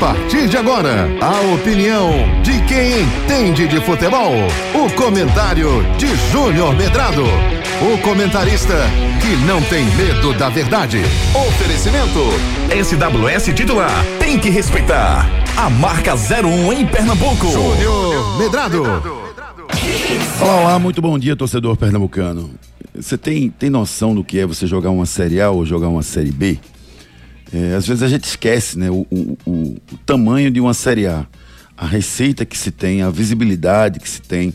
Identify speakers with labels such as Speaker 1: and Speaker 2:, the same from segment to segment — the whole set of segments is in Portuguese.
Speaker 1: partir de agora, a opinião de quem entende de futebol. O comentário de Júnior Medrado. O comentarista que não tem medo da verdade. Oferecimento.
Speaker 2: SWS titular. Tem que respeitar. A marca 01 em Pernambuco.
Speaker 1: Júnior Medrado.
Speaker 3: Olá, olá, muito bom dia, torcedor pernambucano. Você tem, tem noção do que é você jogar uma Série A ou jogar uma Série B? É, às vezes a gente esquece né, o, o, o, o tamanho de uma Série A, a receita que se tem, a visibilidade que se tem,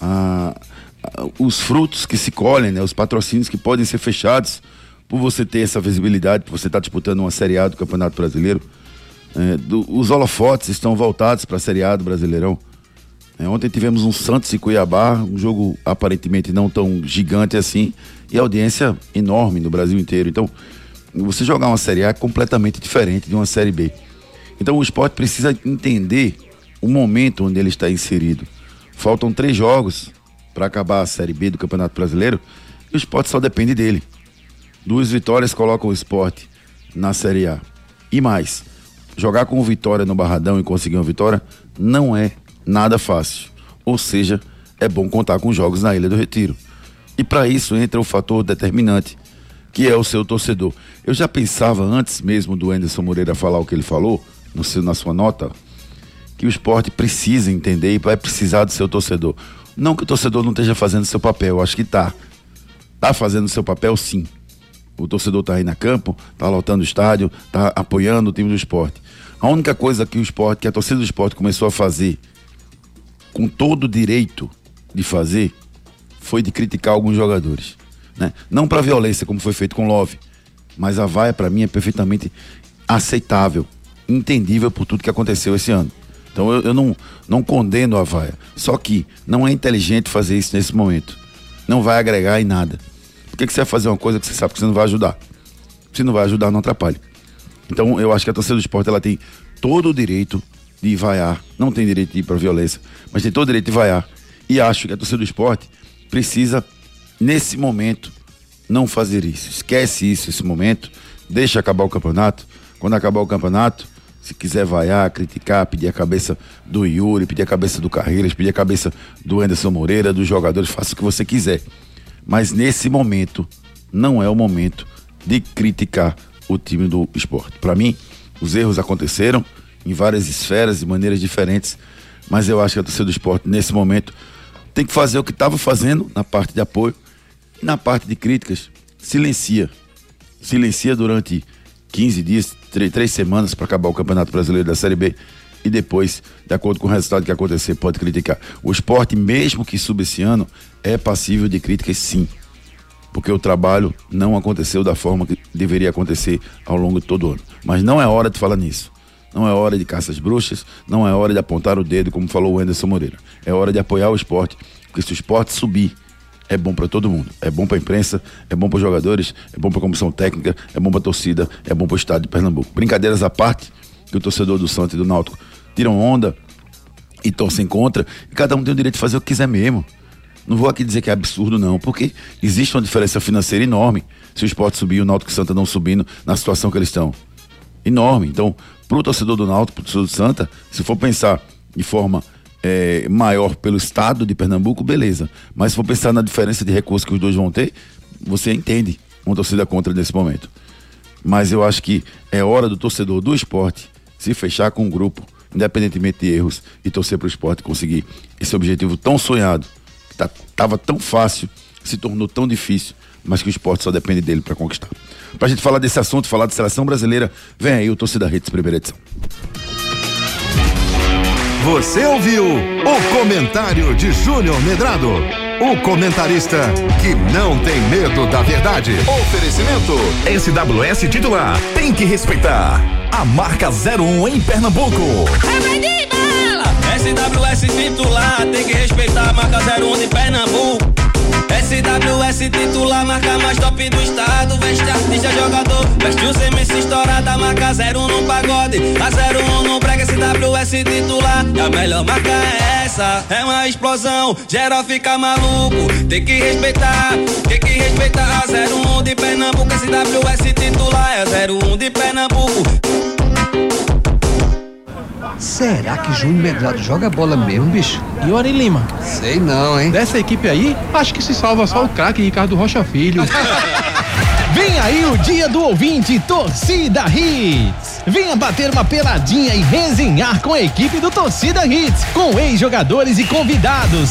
Speaker 3: a, a, os frutos que se colhem, né, os patrocínios que podem ser fechados por você ter essa visibilidade, por você estar disputando uma Série A do Campeonato Brasileiro. É, do, os holofotes estão voltados para a Série A do Brasileirão. É, ontem tivemos um Santos e Cuiabá, um jogo aparentemente não tão gigante assim, e audiência enorme no Brasil inteiro. Então, você jogar uma Série A é completamente diferente de uma Série B. Então o esporte precisa entender o momento onde ele está inserido. Faltam três jogos para acabar a Série B do Campeonato Brasileiro e o esporte só depende dele. Duas vitórias colocam o esporte na Série A. E mais, jogar com Vitória no Barradão e conseguir uma vitória não é nada fácil. Ou seja, é bom contar com jogos na Ilha do Retiro. E para isso entra o fator determinante, que é o seu torcedor. Eu já pensava antes mesmo do Anderson Moreira falar o que ele falou, no seu, na sua nota, que o esporte precisa entender e vai precisar do seu torcedor. Não que o torcedor não esteja fazendo seu papel, acho que tá. Tá fazendo seu papel sim. O torcedor tá aí na campo, tá lotando o estádio, tá apoiando o time do esporte. A única coisa que o esporte, que a torcida do esporte começou a fazer com todo o direito de fazer, foi de criticar alguns jogadores. Né? Não para violência, como foi feito com Love, mas a vaia para mim é perfeitamente aceitável, entendível por tudo que aconteceu esse ano. Então eu, eu, não, não condeno a vaia. Só que não é inteligente fazer isso nesse momento. Não vai agregar em nada. Por que, que você vai fazer uma coisa que você sabe que você não vai ajudar? Se não vai ajudar, não atrapalhe. Então eu acho que a torcida do esporte ela tem todo o direito de vaiar, não tem direito de ir para violência, mas tem todo o direito de vaiar. E acho que a torcida do esporte precisa, nesse momento, não fazer isso. Esquece isso, esse momento, deixa acabar o campeonato. Quando acabar o campeonato, se quiser vaiar, criticar, pedir a cabeça do Yuri, pedir a cabeça do Carreiras, pedir a cabeça do Anderson Moreira, dos jogadores, faça o que você quiser. Mas nesse momento, não é o momento de criticar o time do esporte. Para mim, os erros aconteceram em várias esferas, de maneiras diferentes, mas eu acho que a torcida do esporte, nesse momento, tem que fazer o que estava fazendo na parte de apoio na parte de críticas, silencia. Silencia durante 15 dias, 3, 3 semanas para acabar o Campeonato Brasileiro da Série B e depois, de acordo com o resultado que acontecer, pode criticar. O esporte, mesmo que suba esse ano, é passível de críticas sim. Porque o trabalho não aconteceu da forma que deveria acontecer ao longo de todo o ano. Mas não é hora de falar nisso. Não é hora de caças bruxas, não é hora de apontar o dedo, como falou o Anderson Moreira. É hora de apoiar o esporte. Porque se o esporte subir é bom para todo mundo. É bom para a imprensa, é bom para os jogadores, é bom para a comissão técnica, é bom para a torcida, é bom para o estado de Pernambuco. Brincadeiras à parte, que o torcedor do Santos e do Náutico tiram onda e torcem contra, e cada um tem o direito de fazer o que quiser mesmo. Não vou aqui dizer que é absurdo, não, porque existe uma diferença financeira enorme se o esporte subir e o Náutico e Santa não subindo na situação que eles estão. Enorme. Então, para o torcedor do Náutico, para o torcedor do Santa, se for pensar de forma é, maior pelo estado de Pernambuco, beleza. Mas se for pensar na diferença de recursos que os dois vão ter, você entende uma torcida contra nesse momento. Mas eu acho que é hora do torcedor do esporte se fechar com o grupo, independentemente de erros, e torcer para o esporte conseguir esse objetivo tão sonhado, que tá, tava tão fácil, se tornou tão difícil, mas que o esporte só depende dele para conquistar. Para a gente falar desse assunto, falar de seleção brasileira, vem aí o Torcida Redes, primeira edição.
Speaker 1: Você ouviu o comentário de Júnior Medrado, o comentarista que não tem medo da verdade. Oferecimento
Speaker 2: SWS titular, tem que respeitar. A marca 01 em Pernambuco.
Speaker 4: SWS titular, tem que respeitar a marca 01 de Pernambuco. SWS titular, marca mais top do estado. Veste artista, jogador. Veste o CMC estourada, marca 01 no pagode. A 01 no brega, SWS titular. E a melhor marca é essa. É uma explosão, geral fica maluco. Tem que respeitar, tem que respeitar. A 01 de Pernambuco, SWS titular. É 01 de Pernambuco.
Speaker 5: Será que Júnior Medrado joga bola mesmo, bicho?
Speaker 6: E o Ari Lima?
Speaker 5: Sei não, hein?
Speaker 6: Dessa equipe aí, acho que se salva só o craque Ricardo Rocha Filho.
Speaker 7: Vem aí o dia do ouvinte Torcida Hits. Venha bater uma peladinha e resenhar com a equipe do Torcida Hits, com ex-jogadores e convidados.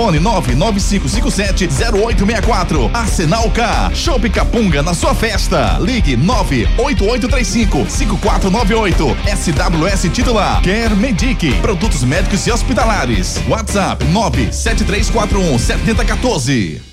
Speaker 2: Fone 995570864, Arsenal K, Shop Capunga na sua festa, Ligue 98835 5498, SWS titular, Quer Medic, produtos médicos e hospitalares, WhatsApp 97341 7014.